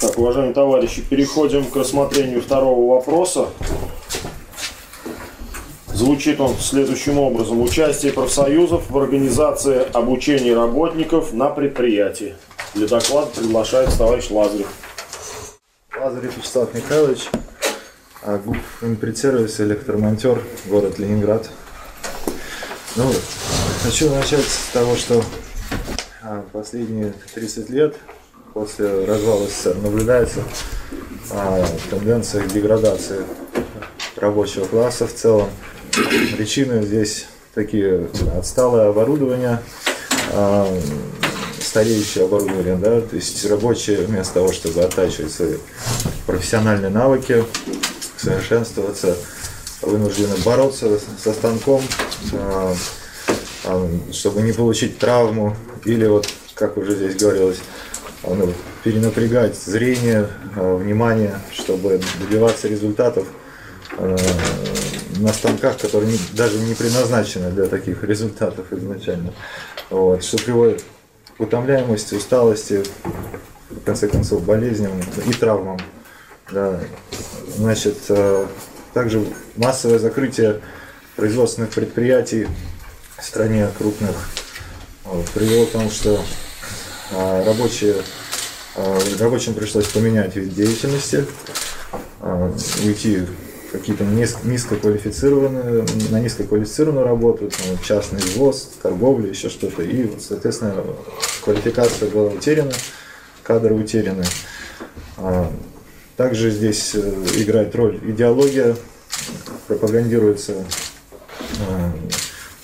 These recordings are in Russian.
Так, уважаемые товарищи, переходим к рассмотрению второго вопроса. Звучит он следующим образом. Участие профсоюзов в организации обучения работников на предприятии. Для доклада приглашается товарищ Лазарев. Лазарев Вячеслав Михайлович, а, ГУП импритсервис, электромонтер, город Ленинград. Ну, хочу начать с того, что а, последние 30 лет после развала СССР наблюдается а, тенденция к деградации рабочего класса в целом. Причины здесь такие отсталое оборудование, а, стареющее оборудование, да, то есть рабочие вместо того, чтобы оттачивать свои профессиональные навыки, совершенствоваться, вынуждены бороться со станком, а, а, чтобы не получить травму или вот, как уже здесь говорилось, перенапрягать зрение, внимание, чтобы добиваться результатов на станках, которые даже не предназначены для таких результатов изначально. Вот, что приводит к утомляемости, усталости, в конце концов, болезням и травмам. Да. Значит, э, также массовое закрытие производственных предприятий в стране крупных привело к тому, что э, рабочие, э, рабочим пришлось поменять вид деятельности, уйти какие-то низкоквалифицированные, на низкоквалифицированную работу, там, частный ввоз, торговля, еще что-то. И, соответственно, квалификация была утеряна, кадры утеряны. А, также здесь э, играет роль идеология, пропагандируется а,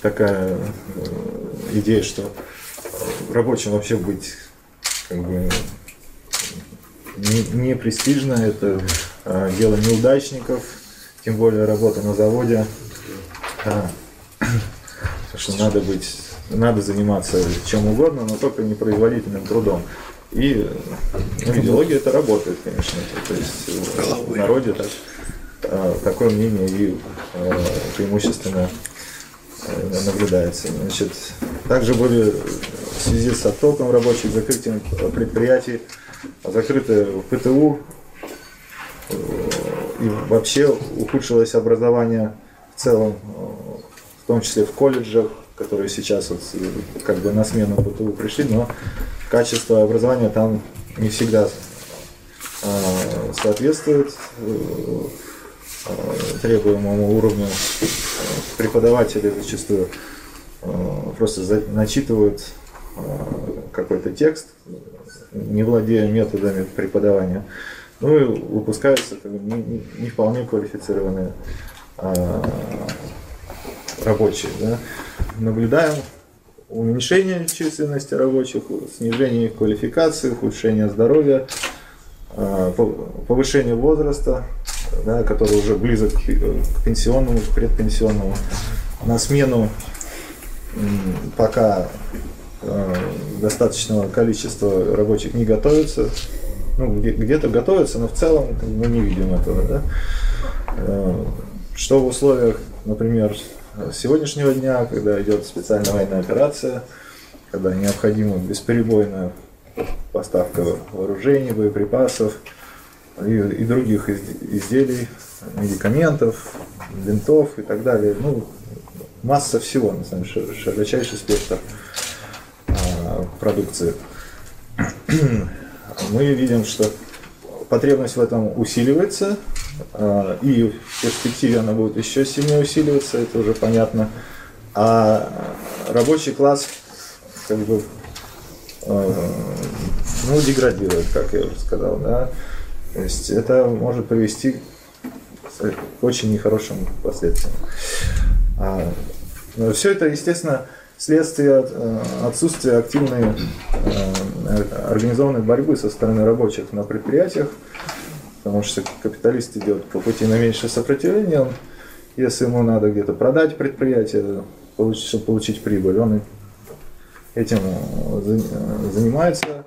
такая э, идея, что рабочим вообще быть как бы не, не престижно, это а, дело неудачников, тем более работа на заводе, а, что надо быть, надо заниматься чем угодно, но только не производительным трудом. И ну, идеология это работает, конечно. То есть в народе так, а, такое мнение и а, преимущественно наблюдается. Значит, также были в связи с оттоком рабочих, закрытием предприятий, закрыты ПТУ, и вообще ухудшилось образование в целом, в том числе в колледжах, которые сейчас вот как бы на смену ПТУ пришли, но качество образования там не всегда соответствует э, требуемому уровню. Преподаватели зачастую а, просто начитывают а, какой-то текст, не владея методами преподавания. Ну и выпускаются как бы, не, не вполне квалифицированные а, рабочие. Да. Наблюдаем уменьшение численности рабочих, снижение их квалификации, ухудшение здоровья, повышение возраста, да, который уже близок к пенсионному, к предпенсионному. На смену пока а, достаточного количества рабочих не готовится, ну, где-то готовятся, но в целом мы не видим этого. Да? Э, что в условиях, например, сегодняшнего дня, когда идет специальная военная операция, когда необходима бесперебойная поставка вооружений, боеприпасов и, и других изделий, медикаментов, винтов и так далее. Ну, масса всего, на самом деле, широчайший спектр а, продукции мы видим, что потребность в этом усиливается, а, и в перспективе она будет еще сильнее усиливаться, это уже понятно. А рабочий класс как бы а, ну, деградирует, как я уже сказал, да. То есть это может привести к очень нехорошим последствиям. А, все это, естественно, следствие э, отсутствия активной э, организованной борьбы со стороны рабочих на предприятиях, потому что капиталист идет по пути на меньшее сопротивление, он, если ему надо где-то продать предприятие, чтобы получить прибыль, он этим э, занимается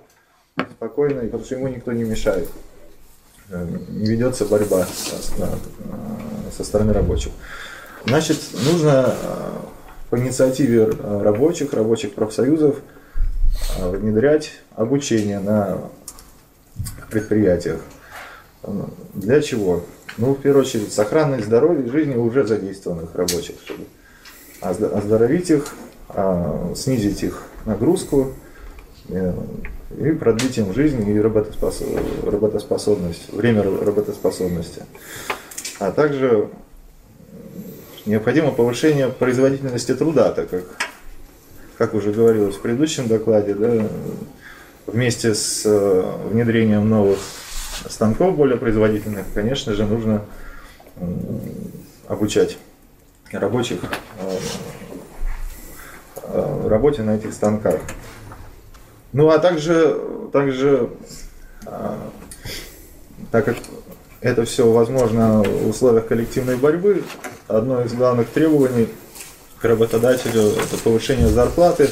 спокойно, потому что ему никто не мешает. Не ведется борьба со стороны рабочих. Значит, нужно по инициативе э, рабочих, рабочих профсоюзов э, внедрять обучение на предприятиях. Для чего? Ну, в первую очередь, сохранность здоровья и жизни уже задействованных рабочих, чтобы оздоровить их, снизить их нагрузку э, и продлить им жизнь и работоспособность, время работоспособности. А также необходимо повышение производительности труда, так как, как уже говорилось в предыдущем докладе, да, вместе с э, внедрением новых станков более производительных, конечно же, нужно обучать рабочих э, э, работе на этих станках. Ну а также, также так как это все возможно в условиях коллективной борьбы, одно из главных требований к работодателю это повышение зарплаты,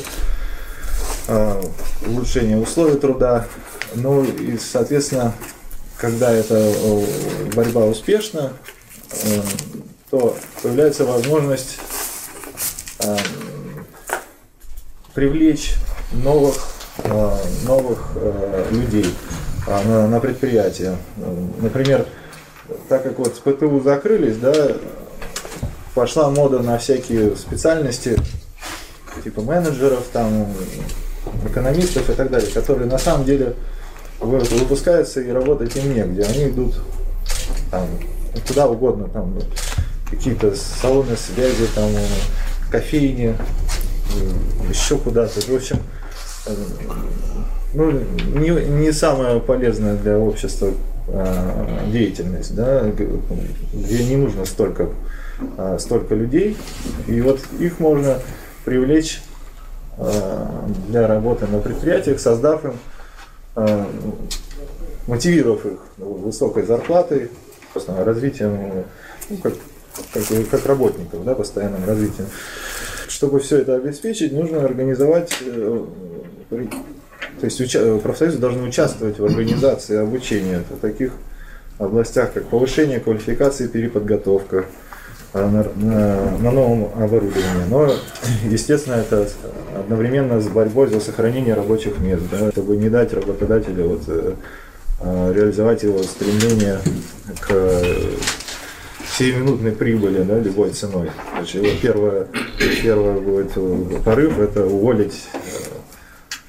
улучшение условий труда, ну и, соответственно, когда эта борьба успешна, э, то появляется возможность э, привлечь новых, новых людей на, на предприятие. Например, так как вот ПТУ закрылись, да, пошла мода на всякие специальности, типа менеджеров, там, экономистов и так далее, которые на самом деле выпускаются и работать им негде. Они идут там, куда угодно, там какие-то салоны связи, там кофейни, еще куда-то. В общем, ну, не, не самая полезная для общества э, деятельность, да, где не нужно столько, э, столько людей. И вот их можно привлечь э, для работы на предприятиях, создав им Э, мотивировав их высокой зарплатой, развитием, ну, как, как, как работников, да, постоянным развитием. Чтобы все это обеспечить, нужно организовать, э, то есть уча, профсоюзы должны участвовать в организации обучения в таких областях, как повышение квалификации, переподготовка, а, на, на, на новом оборудовании. Но, естественно, это одновременно с борьбой за сохранение рабочих мест, да, чтобы не дать работодателю вот, э, реализовать его стремление к сиюминутной прибыли да, любой ценой. Значит, его первое, первое будет порыв это уволить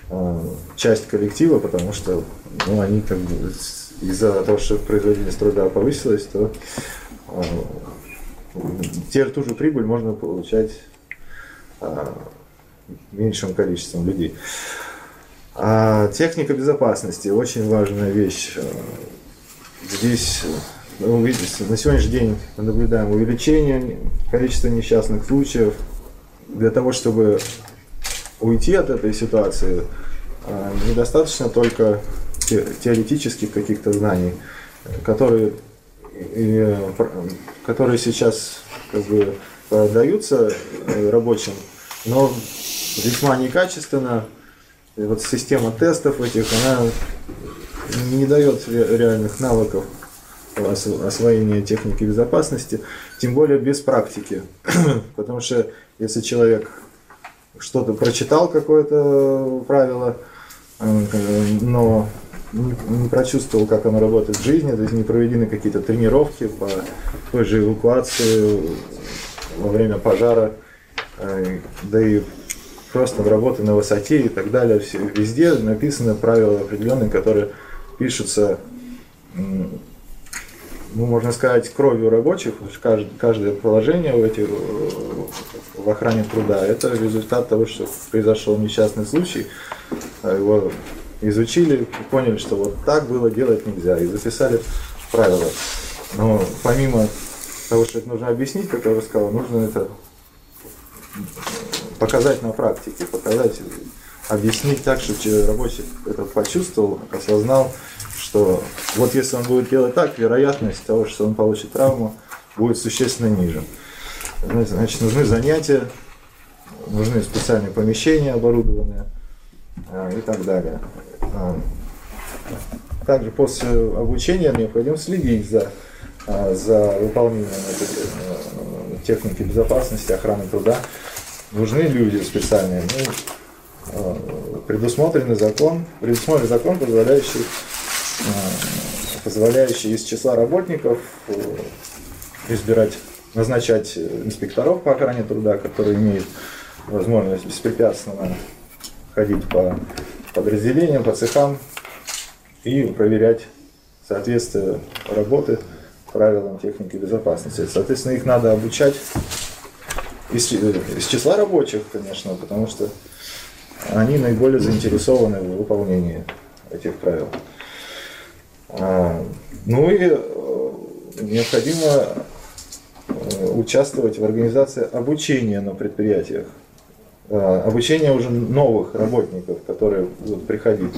э, часть коллектива, потому что ну, они как бы из-за того, что производительность труда повысилась, то те, ту же прибыль можно получать а, меньшим количеством людей. А техника безопасности очень важная вещь. Здесь ну, видите, на сегодняшний день мы наблюдаем увеличение количества несчастных случаев. Для того, чтобы уйти от этой ситуации, а, недостаточно только теоретических каких-то знаний, которые которые сейчас как бы даются э, рабочим, но весьма некачественно. И вот система тестов этих, она не дает реальных навыков освоения техники безопасности, тем более без практики. Потому что если человек что-то прочитал, какое-то правило, э, но не, прочувствовал, как оно работает в жизни, то есть не проведены какие-то тренировки по той же эвакуации во время пожара, э, да и просто работы на высоте и так далее. Все, везде написаны правила определенные, которые пишутся, ну, можно сказать, кровью рабочих. Каждое, каждое положение в, эти, в охране труда – это результат того, что произошел несчастный случай, а его изучили и поняли, что вот так было делать нельзя, и записали правила. Но помимо того, что это нужно объяснить, как я уже сказал, нужно это показать на практике, показать, объяснить так, чтобы рабочий это почувствовал, осознал, что вот если он будет делать так, вероятность того, что он получит травму, будет существенно ниже. Значит, нужны занятия, нужны специальные помещения оборудованные э, и так далее. А, также после обучения необходимо следить за, а, за выполнением этой э, техники безопасности, охраны труда. Нужны люди специальные. Ну, а, предусмотренный закон, предусмотрен закон, позволяющий позволяющий из числа работников избирать, назначать инспекторов по охране труда, которые имеют возможность беспрепятственно ходить по подразделениям, по цехам и проверять соответствие работы правилам техники безопасности. Соответственно, их надо обучать из, из числа рабочих, конечно, потому что они наиболее заинтересованы в выполнении этих правил. А, ну и э, необходимо э, участвовать в организации обучения на предприятиях. А, обучение уже новых работников, которые будут приходить.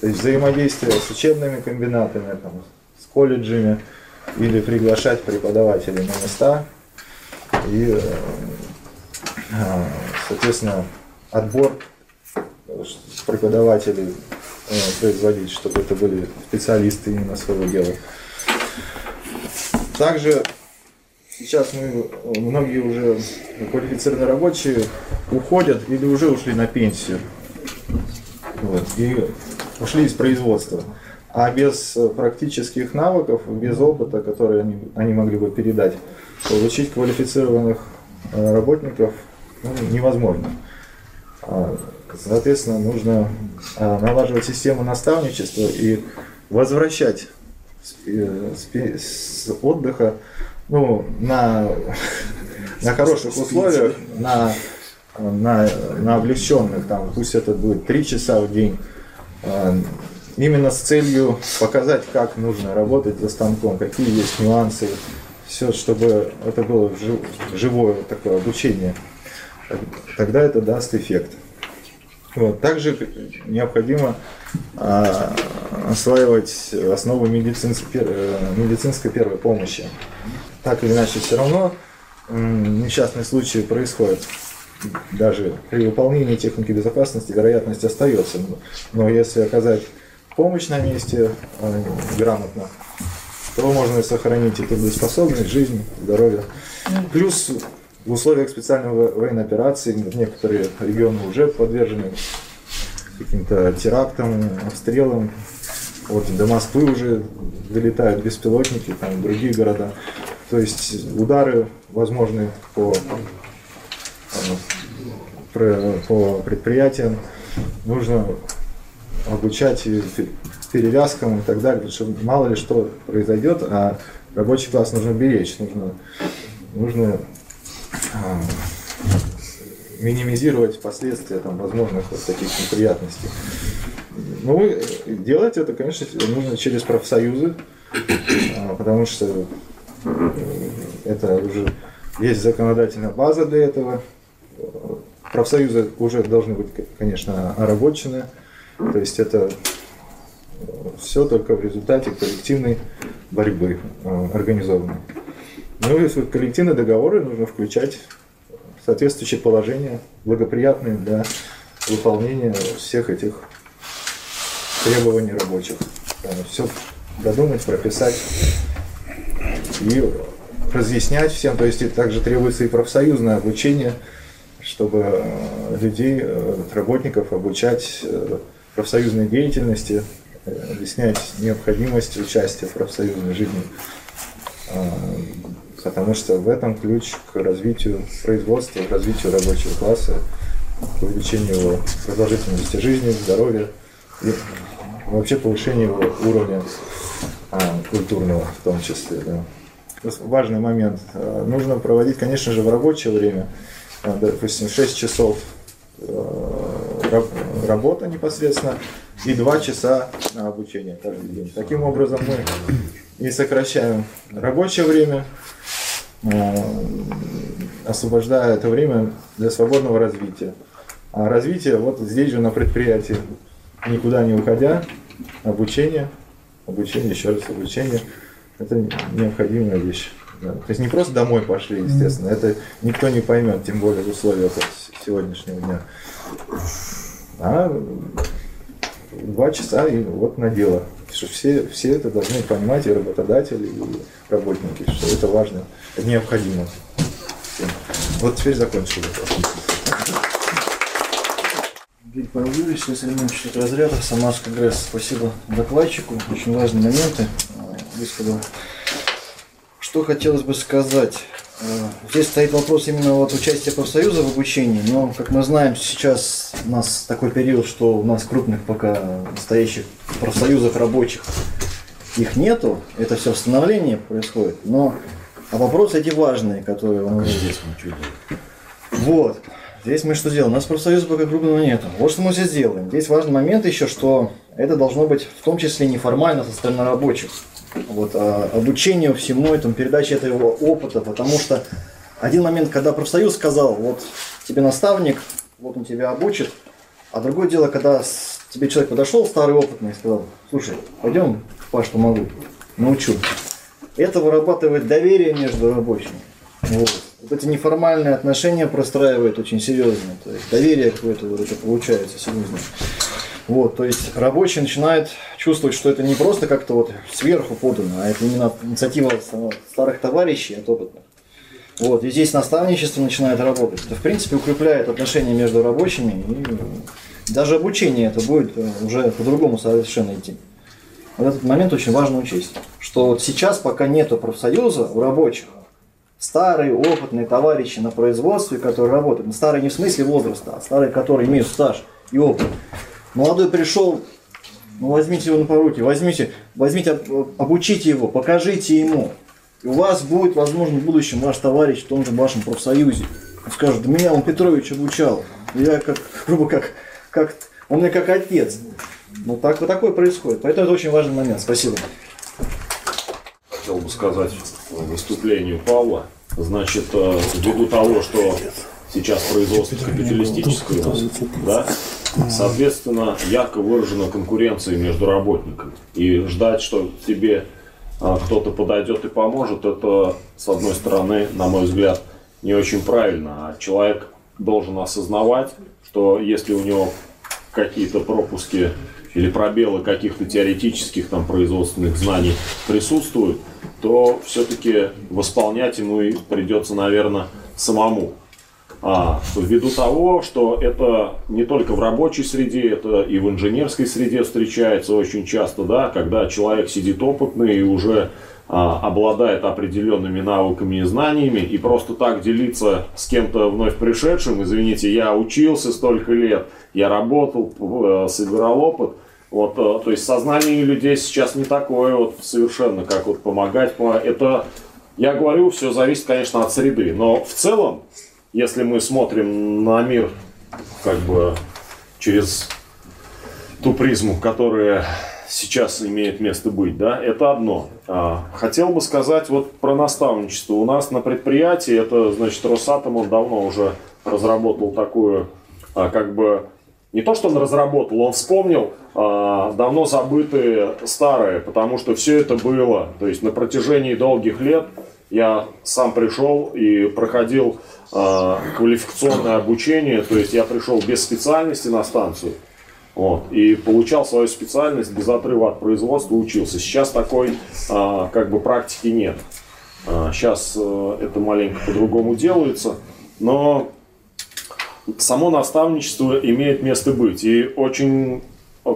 То есть взаимодействие с учебными комбинатами, там, с колледжами или приглашать преподавателей на места и, э, а, соответственно, отбор преподавателей производить, чтобы это были специалисты именно своего дела. Также сейчас мы, многие уже квалифицированные рабочие уходят или уже ушли на пенсию. Вот, и ушли из производства. А без практических навыков, без опыта, которые они, они могли бы передать, получить квалифицированных э, работников ну, невозможно. Соответственно, нужно а, налаживать систему наставничества и возвращать с отдыха ну, на, на хороших условиях, на, на, на облегченных, там, пусть это будет 3 часа в день, а, именно с целью показать, как нужно работать за станком, какие есть нюансы, все, чтобы это было живое такое обучение, тогда это даст эффект. Вот. Также необходимо а, осваивать основы медицинской, э, медицинской первой помощи. Так или иначе, все равно несчастные случаи происходят. Даже при выполнении техники безопасности вероятность остается. Но если оказать помощь на месте э, грамотно, то можно сохранить и трудоспособность, жизнь, здоровье. Плюс в условиях специальной военной операции некоторые регионы уже подвержены каким-то терактам, обстрелам. Вот до Москвы уже долетают беспилотники, там другие города. То есть удары возможны по, по предприятиям. Нужно обучать перевязкам и так далее, потому что мало ли что произойдет, а рабочий класс нужно беречь, нужно, нужно минимизировать последствия там, возможных вот таких неприятностей. Ну, делать это, конечно, нужно через профсоюзы, а, потому что э, это уже есть законодательная база для этого. Профсоюзы уже должны быть, конечно, оработчены. То есть это все только в результате коллективной борьбы э, организованной. Ну и коллективные договоры нужно включать соответствующие положения, благоприятные для выполнения всех этих требований рабочих. Все додумать, прописать и разъяснять всем. То есть также требуется и профсоюзное обучение, чтобы э, людей, э, работников обучать э, профсоюзной деятельности, объяснять необходимость участия в профсоюзной жизни потому что в этом ключ к развитию производства, к развитию рабочего класса, к увеличению его продолжительности жизни, здоровья и вообще повышению его уровня а, культурного в том числе. Да. Важный момент. А, нужно проводить, конечно же, в рабочее время, а, допустим, 6 часов а, работа непосредственно и 2 часа на обучение каждый день. Таким образом мы и сокращаем рабочее время, Э, освобождая это время для свободного развития. А развитие вот здесь же на предприятии, никуда не уходя, обучение, обучение, еще раз обучение, это необходимая вещь. Да. То есть не просто домой пошли, естественно, это никто не поймет, тем более в условиях сегодняшнего дня. А два часа и вот на дело. Все, все это должны понимать, и работодатели, и работники, что это важно, необходимо. Вот теперь закончили. Игорь Павел Юрьевич, Слесарь разрядов, Самарский ГРЭС. Спасибо докладчику, очень важные моменты э, высказал. Что хотелось бы сказать? Э, Здесь стоит вопрос именно вот участия профсоюза в обучении, но, как мы знаем, сейчас у нас такой период, что у нас крупных пока настоящих профсоюзов рабочих их нету, это все становление происходит, но а вопросы эти важные, которые он Здесь мы что делаем? вот. Здесь мы что делаем? У нас профсоюза пока крупного нету. Вот что мы здесь делаем. Здесь важный момент еще, что это должно быть в том числе неформально со стороны рабочих. Вот, а, обучению всему этому, передаче этого опыта, потому что один момент, когда профсоюз сказал, вот тебе наставник, вот он тебя обучит, а другое дело, когда тебе человек подошел, старый опытный, и сказал, слушай, пойдем, Паш, помогу, научу. Это вырабатывает доверие между рабочими. Вот. Вот эти неформальные отношения простраивает очень серьезно. То есть доверие какое-то получается серьезно. Вот, то есть рабочий начинает чувствовать, что это не просто как-то вот сверху подано, а это именно инициатива старых товарищей от опытных. Вот, и здесь наставничество начинает работать. Это, в принципе, укрепляет отношения между рабочими, и даже обучение это будет э, уже по-другому совершенно идти. Вот этот момент очень важно учесть, что вот сейчас, пока нету профсоюза у рабочих, старые опытные товарищи на производстве, которые работают, ну, старые не в смысле возраста, а старые, которые имеют стаж и опыт. Молодой пришел, ну возьмите его на поруки, возьмите, возьмите, об- обучите его, покажите ему. И у вас будет, возможно, в будущем ваш товарищ в том же вашем профсоюзе. Он скажет, да меня он Петрович обучал. Я как, грубо как, как, он мне как отец. Ну так, вот такое происходит. Поэтому это очень важный момент. Спасибо. хотел бы сказать выступлению Павла. Значит, э, ввиду того, что сейчас производство капиталистическое у да, соответственно, ярко выражена конкуренция между работниками. И ждать, что тебе а, кто-то подойдет и поможет, это, с одной стороны, на мой взгляд, не очень правильно. А человек должен осознавать, что если у него какие-то пропуски или пробелы каких-то теоретических там производственных знаний присутствуют, то все-таки восполнять ему и придется, наверное, самому. А, ввиду того, что это не только в рабочей среде, это и в инженерской среде встречается очень часто, да, когда человек сидит опытный и уже а, обладает определенными навыками и знаниями, и просто так делиться с кем-то вновь пришедшим, извините, я учился столько лет, я работал, э, собирал опыт, вот, э, то есть сознание людей сейчас не такое вот совершенно, как вот помогать. по- Это, я говорю, все зависит, конечно, от среды, но в целом, если мы смотрим на мир как бы через ту призму, которая сейчас имеет место быть, да, это одно. А, Хотел бы сказать вот про наставничество. У нас на предприятии, это, значит, Росатом, он давно уже разработал такую, а, как бы, не то, что он разработал, он вспомнил а, давно забытые старые, потому что все это было, то есть на протяжении долгих лет я сам пришел и проходил а, квалификационное обучение, то есть я пришел без специальности на станцию, вот, и получал свою специальность без отрыва от производства, учился. Сейчас такой а, как бы практики нет. А, сейчас э, это маленько по-другому делается, но само наставничество имеет место быть. И очень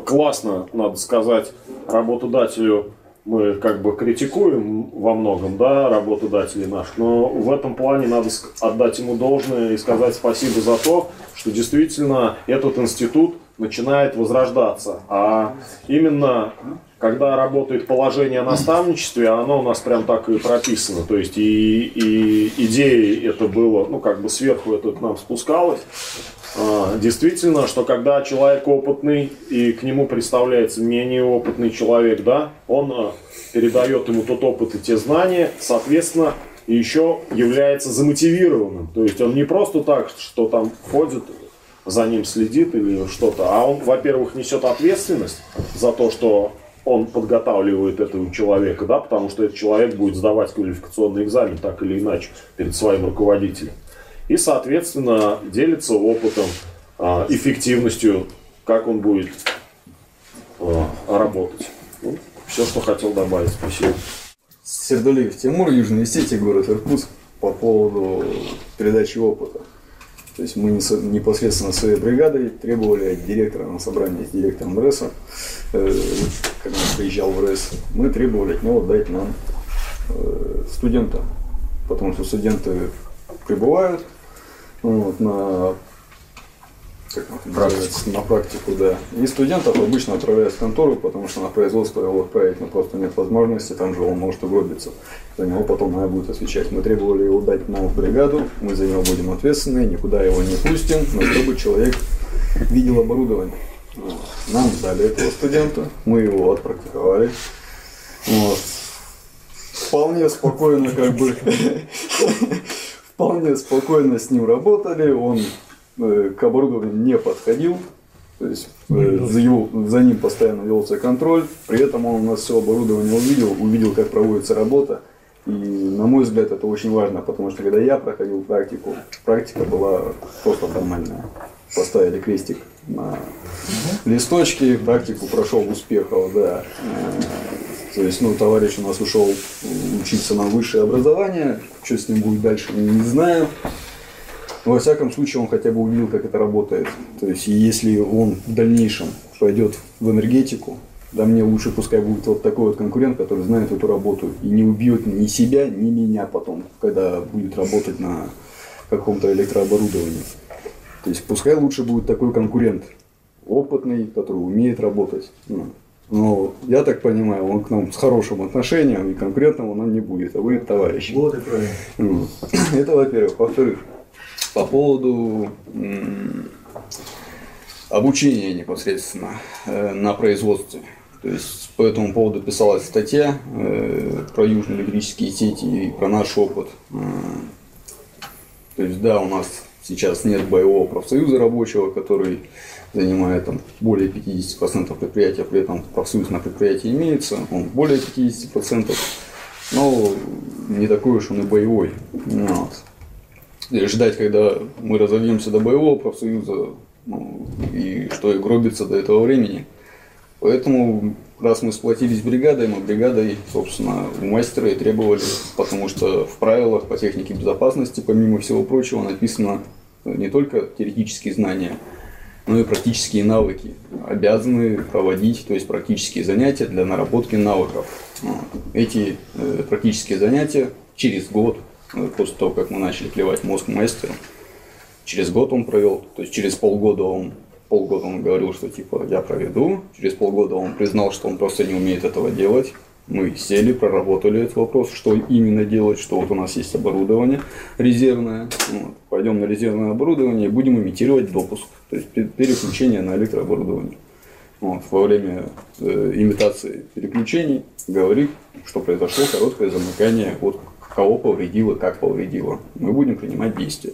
классно, надо сказать, работодателю мы как бы критикуем во многом, да, работодателей наших, но в этом плане надо отдать ему должное и сказать спасибо за то, что действительно этот институт начинает возрождаться. А именно когда работает положение о наставничестве, оно у нас прям так и прописано. То есть и, и идеей это было, ну как бы сверху это к нам спускалось. А, Действительно, что когда человек опытный и к нему представляется менее опытный человек, да, он а, передает ему тот опыт и те знания, соответственно, еще является замотивированным. То есть он не просто так, что там ходит, за ним следит или что-то, а он, во-первых, несет ответственность за то, что он подготавливает этого человека, да, потому что этот человек будет сдавать квалификационный экзамен так или иначе перед своим руководителем. И, соответственно, делится опытом, а, эффективностью, как он будет а, работать. Ну, все, что хотел добавить. Спасибо. Сердулиев Тимур, Южный Осетия, город Иркутск, по поводу передачи опыта. То есть мы непосредственно своей бригадой требовали от директора на собрании с директором РЭСа, э, когда он приезжал в РЭС, мы требовали от него дать нам э, студента, потому что студенты прибывают вот, на как называется, на практику, да. И студентов обычно отправляют в контору, потому что на производство его отправить ну, просто нет возможности, там же он может угробиться. За него потом надо будет отвечать. Мы требовали его дать нам в бригаду, мы за него будем ответственны, никуда его не пустим, но чтобы человек видел оборудование. Нам дали этого студента, мы его отпрактиковали. Вот. Вполне спокойно, как бы, вполне спокойно с ним работали, он Э, к оборудованию не подходил, то есть э, за, его, за ним постоянно велся контроль, при этом он у нас все оборудование увидел, увидел, как проводится работа. И на мой взгляд это очень важно, потому что когда я проходил практику, практика была просто нормальная. Поставили крестик на листочке, практику прошел успехов, да. То есть, ну, товарищ у нас ушел учиться на высшее образование, что с ним будет дальше, не знаю. Но, во всяком случае, он хотя бы увидел, как это работает. То есть, если он в дальнейшем пойдет в энергетику, да мне лучше пускай будет вот такой вот конкурент, который знает эту работу и не убьет ни себя, ни меня потом, когда будет работать на каком-то электрооборудовании. То есть пускай лучше будет такой конкурент, опытный, который умеет работать. Ну, но я так понимаю, он к нам с хорошим отношением и конкурентом он не будет, а будет товарищ. Вот и правильно. Ну, это во-первых. Во-вторых, по поводу обучения непосредственно э, на производстве. То есть по этому поводу писалась статья э, про южные электрические сети и про наш опыт. Э, то есть да, у нас сейчас нет боевого профсоюза рабочего, который занимает там, более 50% предприятия, при этом профсоюз на предприятии имеется, он более 50%, но не такой уж он и боевой. Вот и ждать, когда мы разовьемся до боевого профсоюза, ну, и что и гробится до этого времени. Поэтому, раз мы сплотились бригадой, мы бригадой, собственно, у мастера и требовали, потому что в правилах по технике безопасности, помимо всего прочего, написано не только теоретические знания, но и практические навыки. Обязаны проводить, то есть практические занятия для наработки навыков. Эти э, практические занятия через год ну, после того, как мы начали клевать мозг мастеру. Через год он провел, то есть через полгода он полгода он говорил, что типа я проведу. Через полгода он признал, что он просто не умеет этого делать. Мы сели, проработали этот вопрос, что именно делать, что вот у нас есть оборудование резервное. Вот. Пойдем на резервное оборудование и будем имитировать допуск, то есть переключение на электрооборудование. Вот. Во время э, имитации переключений говорит, что произошло короткое замыкание от кого повредило, как повредило. Мы будем принимать действия.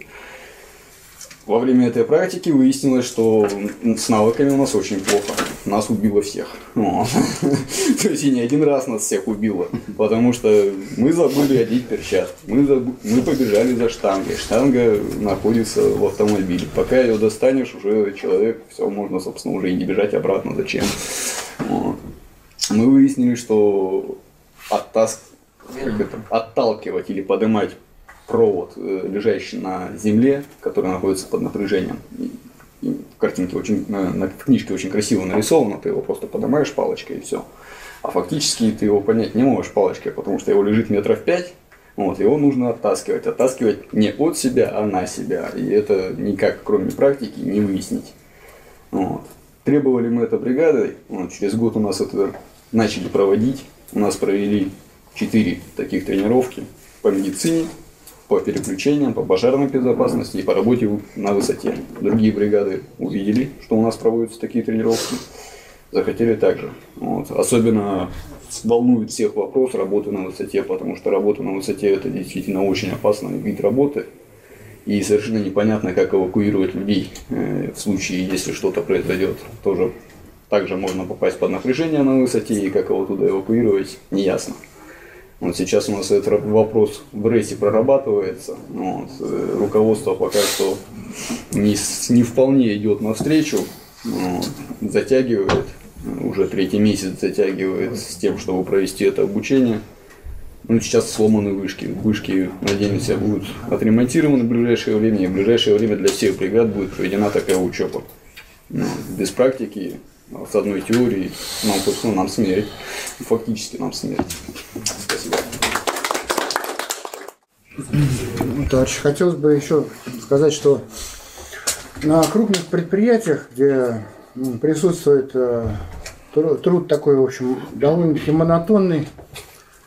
Во время этой практики выяснилось, что с навыками у нас очень плохо. Нас убило всех. То есть и не один раз нас всех убило. Потому что мы забыли одеть перчатки. Мы, заб... мы побежали за штангой. Штанга находится в автомобиле. Пока ее достанешь, уже человек, все, можно, собственно, уже и не бежать обратно. Зачем? Мы выяснили, что это, отталкивать или поднимать провод, э, лежащий на земле, который находится под напряжением. И в картинке очень, на книжке очень красиво нарисовано, ты его просто поднимаешь палочкой и все. А фактически ты его поднять не можешь палочкой, потому что его лежит метров пять, вот, его нужно оттаскивать. Оттаскивать не от себя, а на себя. И это никак, кроме практики, не выяснить. Вот. Требовали мы это бригадой. Вот, через год у нас это начали проводить. У нас провели четыре таких тренировки по медицине, по переключениям, по пожарной безопасности и по работе на высоте. Другие бригады увидели, что у нас проводятся такие тренировки, захотели также. Вот. Особенно волнует всех вопрос работы на высоте, потому что работа на высоте это действительно очень опасный вид работы. И совершенно непонятно, как эвакуировать людей э, в случае, если что-то произойдет. Тоже также можно попасть под напряжение на высоте, и как его туда эвакуировать, неясно. Вот сейчас у нас этот вопрос в рейсе прорабатывается. Вот. Э, руководство пока что не, не вполне идет навстречу, вот. затягивает, уже третий месяц затягивает с тем, чтобы провести это обучение. Ну, сейчас сломаны вышки. Вышки, надеемся, будут отремонтированы в ближайшее время. И в ближайшее время для всех бригад будет проведена такая учеба. Ну, без практики, с одной теорией, нам, ну, нам смерть. Фактически нам смерть. Спасибо. Товарищ, хотелось бы еще сказать, что на крупных предприятиях, где ну, присутствует э, труд такой, в общем, довольно-таки монотонный,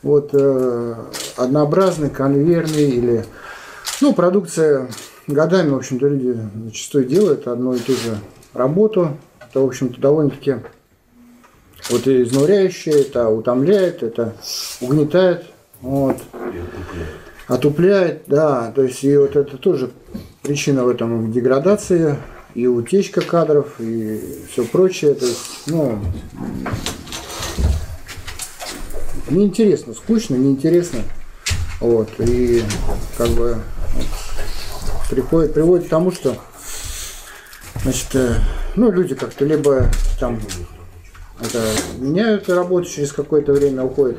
вот, э, однообразный, конвейерный или, ну, продукция годами, в общем-то, люди зачастую делают одну и ту же работу. Это, в общем-то, довольно-таки вот и изнуряющее, это утомляет, это угнетает. Вот. Отупляет, да. То есть и вот это тоже причина в этом деградации и утечка кадров и все прочее. То есть, ну, неинтересно, скучно, неинтересно. Вот. И как бы приходит, приводит к тому, что значит, э, ну, люди как-то либо там это, меняют работу, через какое-то время уходят.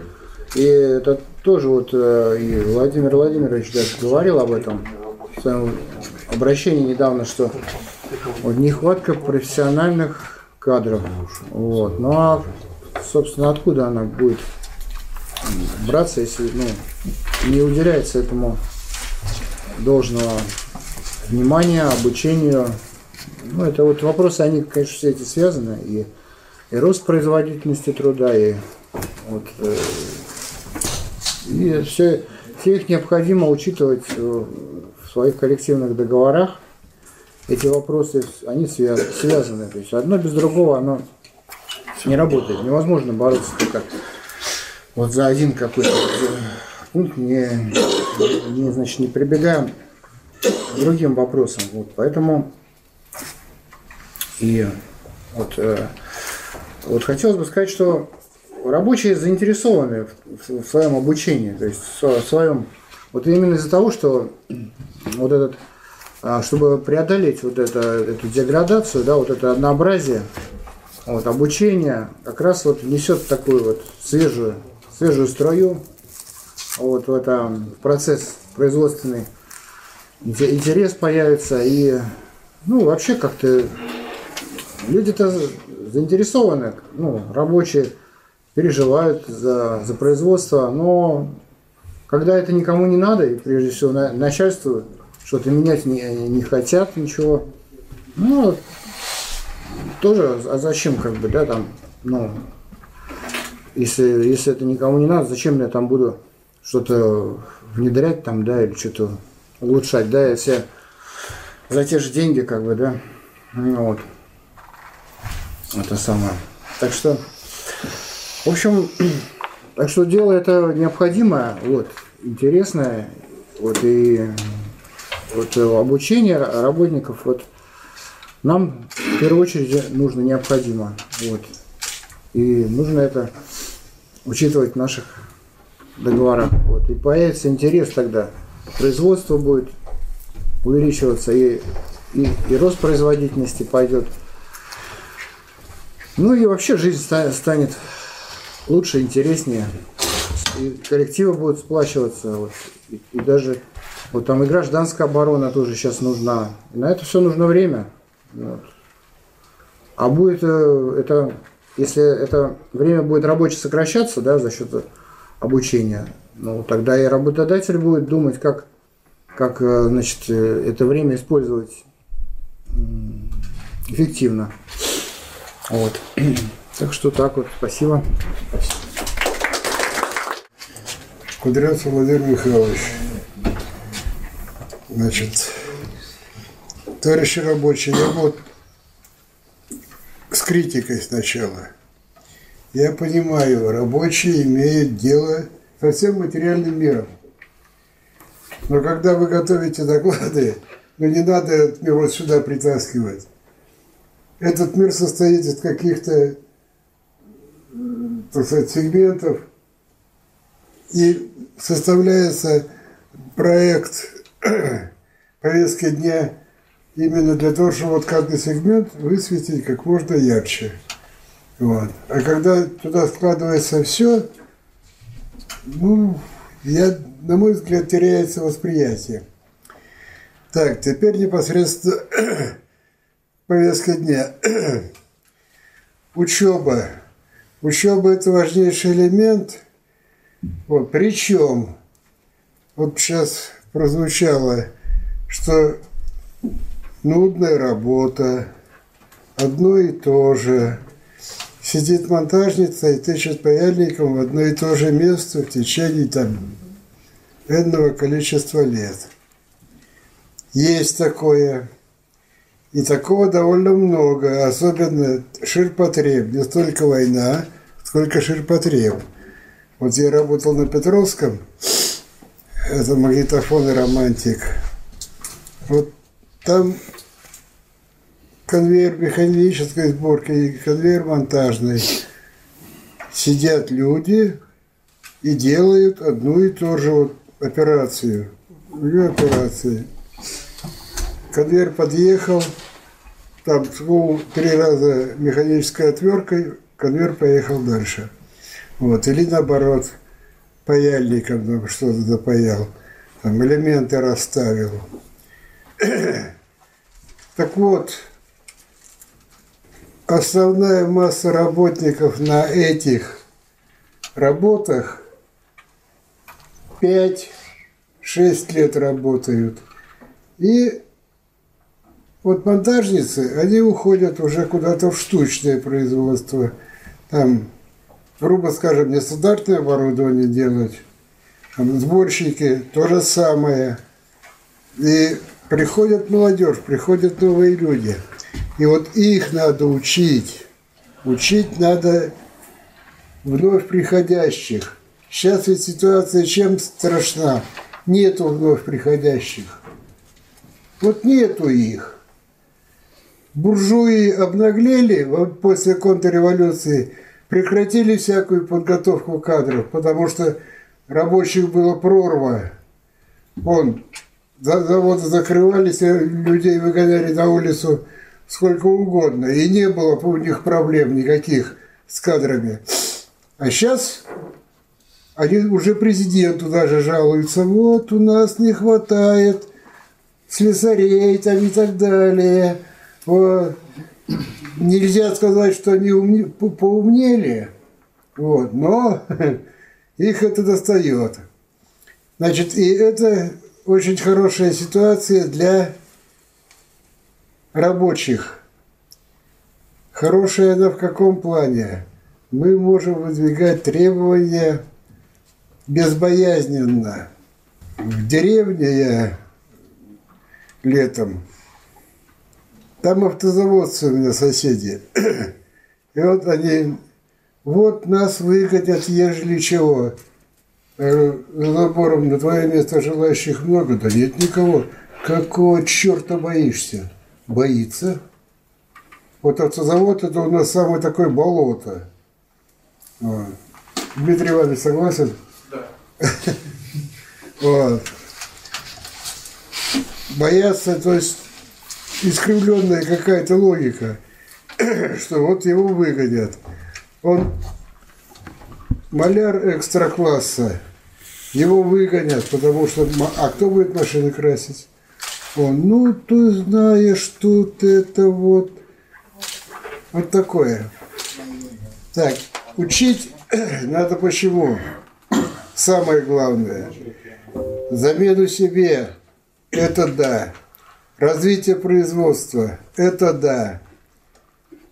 И это тоже вот э, и Владимир Владимирович даже говорил об этом в своем обращении недавно, что вот нехватка профессиональных кадров. Вот. Ну а, собственно, откуда она будет браться, если ну, не уделяется этому должного внимания, обучению. Ну, это вот вопросы, они, конечно, все эти связаны. И, и рост производительности труда, и, вот, э, и все, все их необходимо учитывать в своих коллективных договорах. Эти вопросы, они связаны. То есть одно без другого, оно не работает. Невозможно бороться только вот за один какой-то пункт, не, не, значит, не прибегаем к другим вопросам. Вот, поэтому и вот, э, вот хотелось бы сказать, что рабочие заинтересованы в, в своем обучении, то есть в своем, вот именно из-за того, что вот этот, а, чтобы преодолеть вот это, эту деградацию, да, вот это однообразие, вот, обучение как раз вот несет такую вот свежую свежую струю, вот в этом процесс производственный интерес появится и ну вообще как-то люди-то заинтересованы, ну рабочие переживают за, за производство, но когда это никому не надо, и прежде всего на, начальству что-то менять не, не хотят ничего, ну тоже, а зачем как бы, да, там, ну, если, если это никому не надо, зачем я там буду что-то внедрять там, да, или что-то улучшать, да, если за те же деньги, как бы, да, вот, это самое. Так что, в общем, так что дело это необходимое, вот, интересное, вот, и вот обучение работников, вот, нам в первую очередь нужно необходимо, вот, и нужно это учитывать в наших договорах. Вот. И появится интерес тогда. Производство будет увеличиваться, и, и, и рост производительности пойдет. Ну и вообще жизнь станет лучше, интереснее. И коллективы будут сплачиваться. Вот. И, и даже вот там и гражданская оборона тоже сейчас нужна. И на это все нужно время. Вот. А будет э, это если это время будет рабочее сокращаться да, за счет обучения, ну, тогда и работодатель будет думать, как, как э, значит, э, это время использовать эффективно. Вот. Так что так вот. Спасибо. Кудрявцев Владимир Михайлович. Значит, товарищи рабочие, я вот с критикой сначала. Я понимаю, рабочие имеют дело со всем материальным миром. Но когда вы готовите доклады, ну не надо мир вот сюда притаскивать. Этот мир состоит из каких-то, сказать, сегментов, и составляется проект повестки дня именно для того, чтобы вот каждый сегмент высветить как можно ярче. Вот. А когда туда складывается все, ну, я, на мой взгляд, теряется восприятие. Так, теперь непосредственно повестка дня. Учеба. Учеба – это важнейший элемент. Вот, причем, вот сейчас прозвучало, что нудная работа, одно и то же. Сидит монтажница и тычет паяльником в одно и то же место в течение там энного количества лет. Есть такое. И такого довольно много, особенно ширпотреб. Не столько война, сколько ширпотреб. Вот я работал на Петровском, это магнитофон и романтик. Вот там конвейер механической сборки и конвейер монтажный. Сидят люди и делают одну и ту же вот операцию. Две операции. Конвейер подъехал, там ну, три раза механической отверткой, конвейер поехал дальше. Вот. Или наоборот, паяльником там что-то запаял, там элементы расставил. Так вот, основная масса работников на этих работах 5-6 лет работают. И вот монтажницы, они уходят уже куда-то в штучное производство. Там, грубо скажем, нестандартное оборудование делать. Там сборщики, то же самое. И приходят молодежь, приходят новые люди – и вот их надо учить. Учить надо вновь приходящих. Сейчас ведь ситуация чем страшна? Нету вновь приходящих. Вот нету их. Буржуи обнаглели после контрреволюции, прекратили всякую подготовку кадров, потому что рабочих было прорва. Вон, заводы закрывались, людей выгоняли на улицу сколько угодно, и не было у них проблем никаких с кадрами. А сейчас они уже президенту даже жалуются, вот у нас не хватает слесарей там и так далее. Вот. Нельзя сказать, что они умне, поумнели, вот, но их это достает. Значит, и это очень хорошая ситуация для рабочих. Хорошая она в каком плане? Мы можем выдвигать требования безбоязненно. В деревне я летом, там автозаводцы у меня соседи. И вот они, вот нас выгонят, ежели чего. За забором на твое место желающих много, да нет никого. Какого черта боишься? боится. Вот автозавод это у нас самое такое болото. Вот. Дмитрий Иванович согласен? Да. Вот. Бояться, то есть искривленная какая-то логика, что вот его выгонят. Он маляр экстра-класса, его выгонят, потому что... А кто будет машины красить? Он, ну, ты знаешь, тут это вот... Вот такое. Так, учить надо почему? Самое главное. Замену себе – это да. Развитие производства – это да.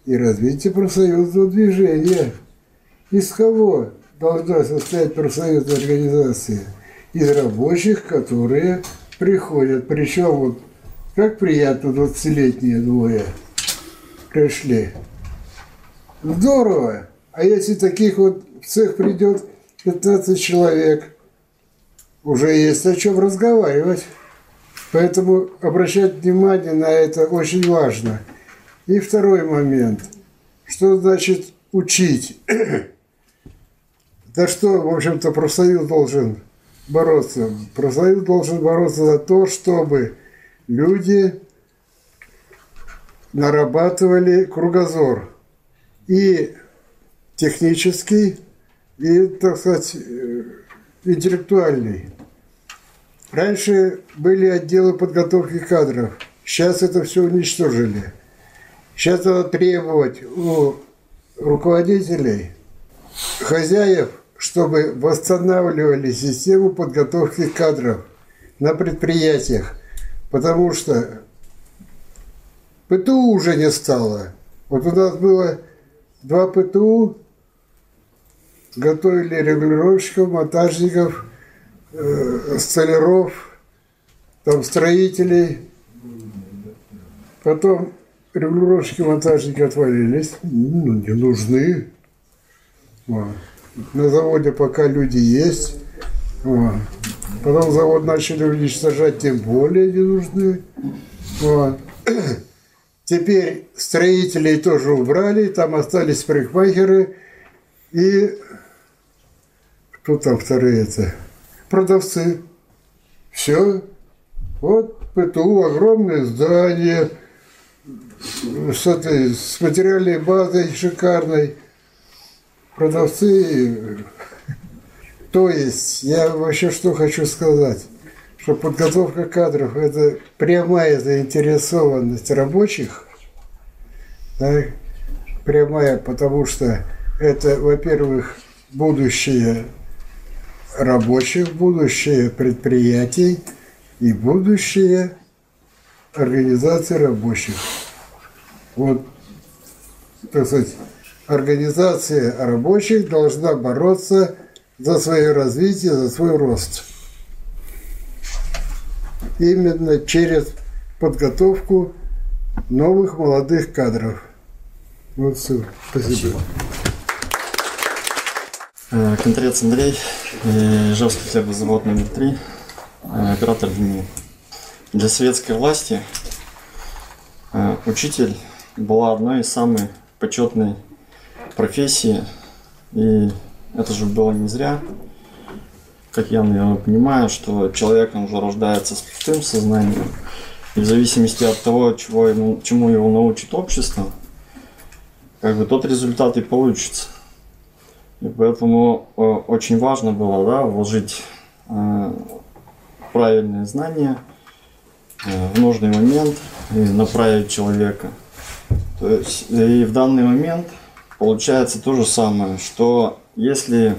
И развитие профсоюзного движения. Из кого должна состоять профсоюзная организация? Из рабочих, которые приходят. Причем вот как приятно 20-летние двое пришли. Здорово. А если таких вот в цех придет 15 человек, уже есть о чем разговаривать. Поэтому обращать внимание на это очень важно. И второй момент. Что значит учить? Да что, в общем-то, профсоюз должен бороться. Профсоюз должен бороться за то, чтобы люди нарабатывали кругозор и технический, и, так сказать, интеллектуальный. Раньше были отделы подготовки кадров. Сейчас это все уничтожили. Сейчас надо требовать у руководителей, хозяев, чтобы восстанавливали систему подготовки кадров на предприятиях. Потому что ПТУ уже не стало. Вот у нас было два ПТУ, готовили регулировщиков, монтажников, э, столяров, там строителей. Потом регулировщики, монтажники отвалились, ну, не нужны. На заводе пока люди есть. Потом завод начали уничтожать, тем более не нужны. Теперь строителей тоже убрали, там остались парикмахеры и кто там вторые это? Продавцы. Все. Вот ПТУ, огромное здание с, этой, с материальной базой шикарной. Продавцы. То есть, я вообще что хочу сказать, что подготовка кадров – это прямая заинтересованность рабочих, да, прямая, потому что это, во-первых, будущее рабочих, будущее предприятий и будущее организации рабочих. Вот, так сказать, организация рабочих должна бороться за свое развитие, за свой рост. Именно через подготовку новых молодых кадров. Вот все. Спасибо. Э, Контрец Андрей, э, Ижевский хлебозавод номер 3, оператор линии. Для советской власти э, учитель была одной из самых почетной профессий, и это же было не зря. Как я, наверное, понимаю, что человек уже рождается с пустым сознанием, и в зависимости от того, чего ему, чему его научит общество, как бы тот результат и получится. И поэтому э, очень важно было да, вложить э, правильные знания э, в нужный момент и направить человека. То есть, и в данный момент получается то же самое, что если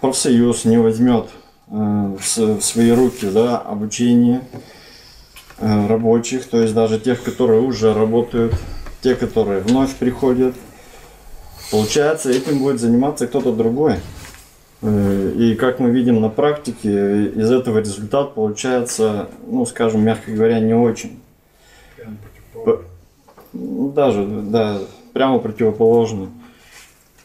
профсоюз не возьмет в, свои руки да, обучение рабочих, то есть даже тех, которые уже работают, те, которые вновь приходят, Получается, этим будет заниматься кто-то другой. Э, И как мы видим на практике, из этого результат получается, ну, скажем, мягко говоря, не очень. Даже, да, прямо противоположный.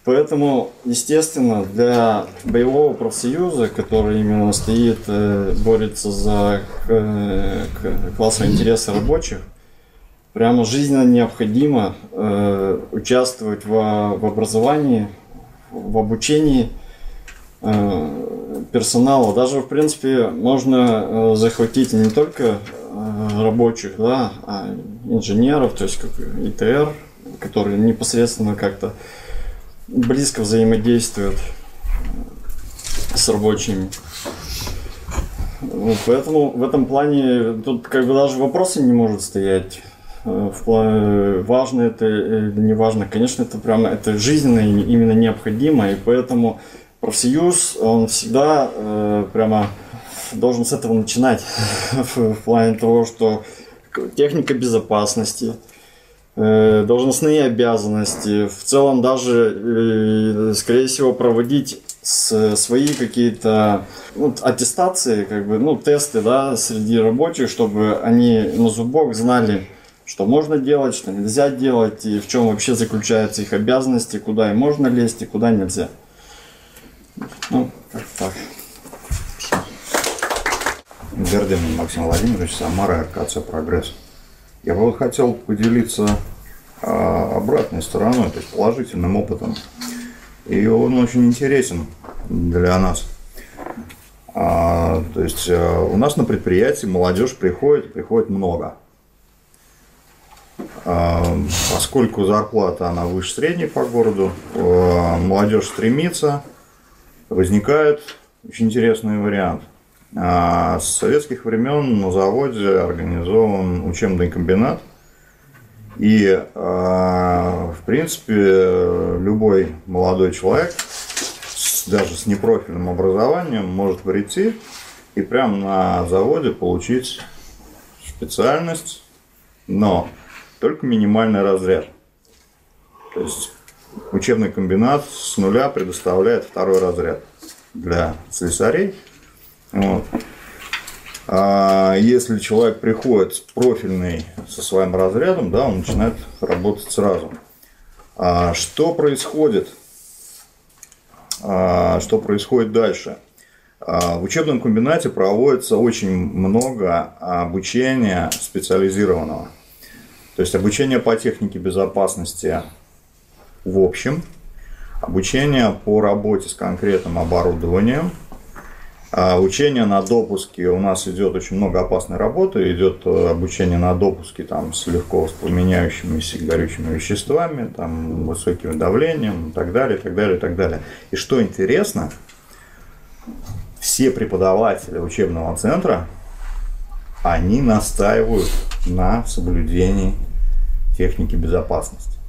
Поэтому, естественно, для боевого профсоюза, который именно стоит, э, борется за э, классовые интересы рабочих, прямо жизненно необходимо э, участвовать во- в образовании, в обучении э, персонала. Даже, в принципе, можно э, захватить не только э, рабочих, да, а инженеров, то есть как ИТР, которые непосредственно как-то близко взаимодействуют с рабочими. Поэтому в этом плане тут как бы даже вопроса не может стоять. Э, плане, важно это или не важно, конечно, это прямо это жизненно и именно необходимо, и поэтому профсоюз, он всегда э, прямо должен с этого начинать. В, плане того, что техника безопасности, э, должностные обязанности, в целом даже, э, скорее всего, проводить с- свои какие-то ну, аттестации, как бы, ну, тесты, да, среди рабочих, чтобы они на зубок знали, что можно делать, что нельзя делать, и в чем вообще заключаются их обязанности, куда им можно лезть и куда нельзя. Ну, как так. Гордин Максим Владимирович, Самара, РКЦ «Прогресс». Я бы хотел поделиться а, обратной стороной, то есть положительным опытом. И он очень интересен для нас. А, то есть а, у нас на предприятии молодежь приходит, приходит много. А, поскольку зарплата она выше средней по городу, а, молодежь стремится, возникают очень интересный вариант. А, С советских времен на заводе организован учебный комбинат. И, а, в принципе, любой молодой человек, даже с непрофильным образованием, может прийти и прямо на заводе получить специальность, но только минимальный разряд. То есть учебный комбинат с нуля предоставляет второй разряд для слесарей. Вот. А если человек приходит профильный со своим разрядом, да, он начинает работать сразу. А что происходит? А, что происходит дальше? А, В учебном комбинате проводится очень много обучения специализированного. То есть обучение по технике безопасности в общем, обучение по работе с конкретным оборудованием, а Учение на допуске у нас идет очень много опасной работы, идет э, обучение на допуске там, с легко воспламеняющимися горючими веществами, там, высоким давлением и так далее, и так далее, и так далее. И что интересно, все преподаватели учебного центра, они настаивают на соблюдении техники безопасности.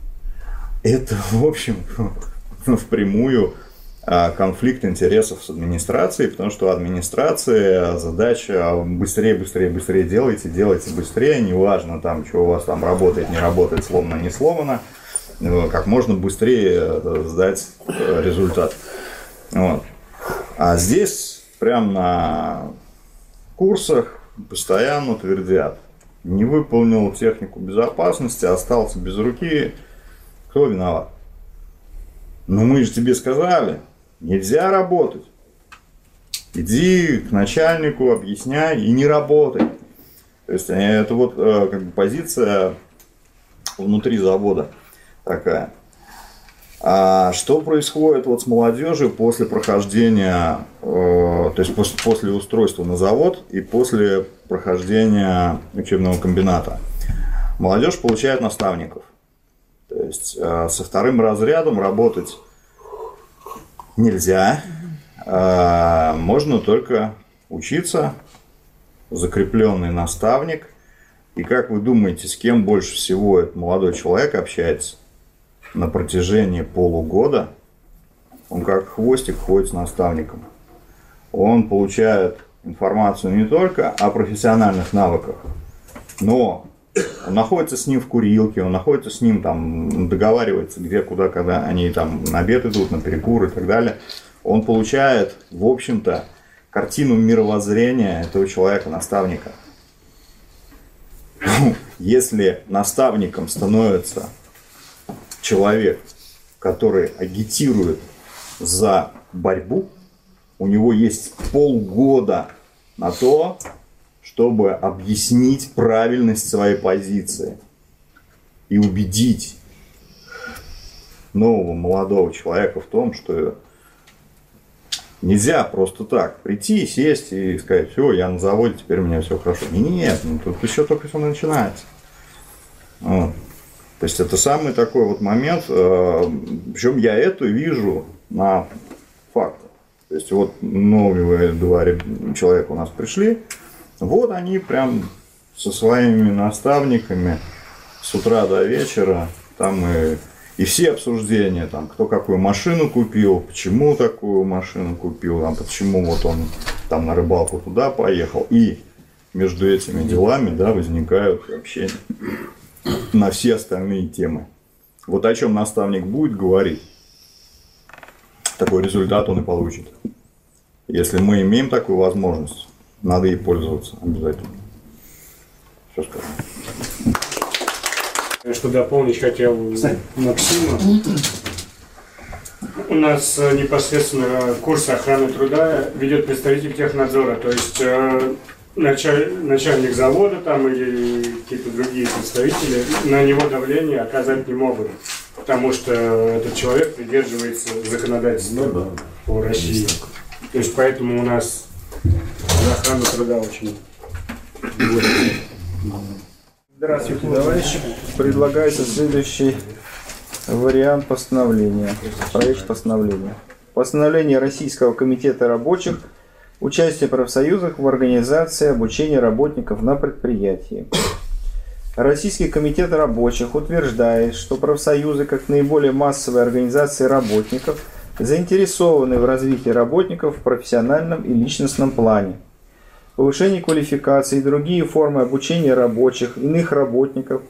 Это, в общем, впрямую а, конфликт интересов с администрацией, потому что администрация задача быстрее, быстрее, быстрее делайте, делайте быстрее, неважно там, что у вас там работает, не работает, сломано, не сломано, э, как можно быстрее э, сдать э, результат. Вот. А здесь прям на курсах постоянно твердят, не выполнил технику безопасности, остался без руки, кто виноват? Ну мы же тебе сказали, нельзя работать. Иди к начальнику, объясняй и не работай. То есть э, это вот э, как бы позиция внутри завода такая. А что происходит вот с молодежью после прохождения, э, то есть после, после устройства на завод и после прохождения учебного комбината? Молодежь получает наставников. То есть э, со вторым разрядом работать нельзя. Э, можно только учиться, закрепленный наставник. И как вы думаете, с кем больше всего этот молодой человек общается на протяжении полугода? Он как хвостик ходит с наставником. Он получает информацию не только о профессиональных навыках, но он находится с ним в курилке, он находится с ним там, договаривается, где, куда, когда они там на обед идут, на перекур и так далее. Он получает, в общем-то, картину мировоззрения этого человека, наставника. Если наставником становится человек, который агитирует за борьбу, у него есть полгода на то, чтобы объяснить правильность своей позиции и убедить нового молодого человека в том, что нельзя просто так прийти, сесть и сказать, все, я на заводе, теперь у меня все хорошо. Нет, ну, тут еще только все начинается. Вот. То есть это самый такой вот момент, причем я это вижу на фактах. То есть вот новые два человека у нас пришли, вот они прям со своими наставниками с утра до вечера, там и, и все обсуждения, там, кто какую машину купил, почему такую машину купил, там, почему вот он там на рыбалку туда поехал. И между этими делами да, возникают вообще на все остальные темы. Вот о чем наставник будет говорить, такой результат он и получит. Если мы имеем такую возможность, надо ей пользоваться обязательно. Все сказано. Что дополнить хотел Максима. У нас э, непосредственно курс охраны труда ведет представитель технадзора, то есть э, начальник завода там или какие-то другие представители на него давление оказать не могут, потому что этот человек придерживается законодательства Ну да. по России. То есть поэтому у нас за охрану труда очень Здравствуйте, товарищи. Предлагается следующий вариант постановления, проект постановления. Постановление Российского комитета рабочих Участие профсоюзов в организации обучения работников на предприятии. Российский комитет рабочих утверждает, что профсоюзы, как наиболее массовые организации работников, заинтересованы в развитии работников в профессиональном и личностном плане. Повышение квалификации и другие формы обучения рабочих, иных работников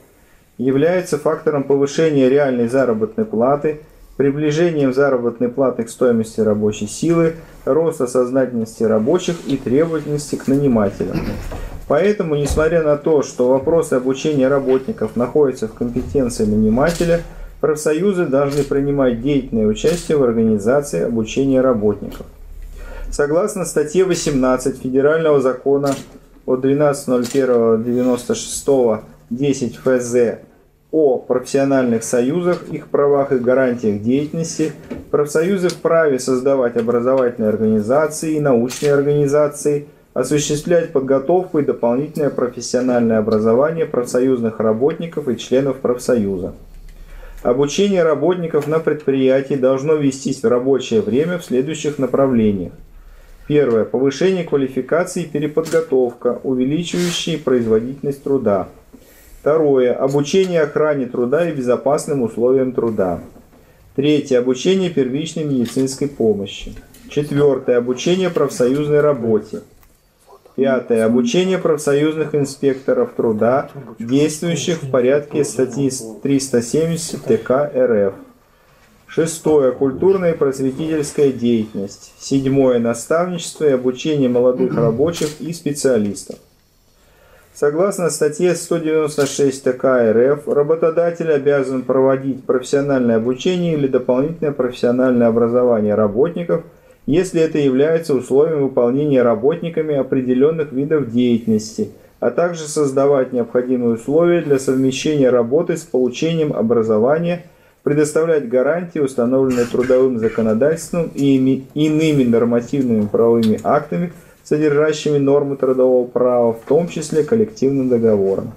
являются фактором повышения реальной заработной платы – приближением заработной платы к стоимости рабочей силы, роста сознательности рабочих и требовательности к нанимателям. Поэтому, несмотря на то, что вопросы обучения работников находятся в компетенции нанимателя, профсоюзы должны принимать деятельное участие в организации обучения работников. Согласно статье 18 Федерального закона от 12.01.96 10 ФЗ о профессиональных союзах, их правах и гарантиях деятельности, профсоюзы вправе создавать образовательные организации и научные организации, осуществлять подготовку и дополнительное профессиональное образование профсоюзных работников и членов профсоюза. Обучение работников на предприятии должно вестись в рабочее время в следующих направлениях. Первое. Повышение квалификации и переподготовка, увеличивающие производительность труда. Второе. Обучение охране труда и безопасным условиям труда. Третье. Обучение первичной медицинской помощи. Четвертое. Обучение профсоюзной работе. Пятое. Обучение профсоюзных инспекторов труда, действующих в порядке статьи 370 ТК РФ. Шестое. Культурная и просветительская деятельность. Седьмое. Наставничество и обучение молодых рабочих и специалистов. Согласно статье 196 ТК РФ, работодатель обязан проводить профессиональное обучение или дополнительное профессиональное образование работников, если это является условием выполнения работниками определенных видов деятельности, а также создавать необходимые условия для совмещения работы с получением образования, предоставлять гарантии, установленные трудовым законодательством и иными нормативными правовыми актами – содержащими нормы трудового права, в том числе коллективным договором.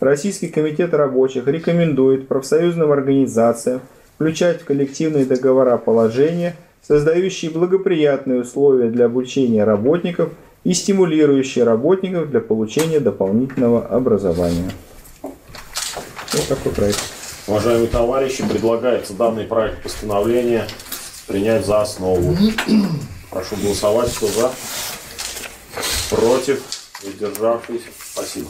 Российский комитет рабочих рекомендует профсоюзным организациям включать в коллективные договора положения, создающие благоприятные условия для обучения работников и стимулирующие работников для получения дополнительного образования. Вот такой проект. Уважаемые товарищи, предлагается данный проект постановления принять за основу. Прошу голосовать, кто за против, воздержавшись. Спасибо.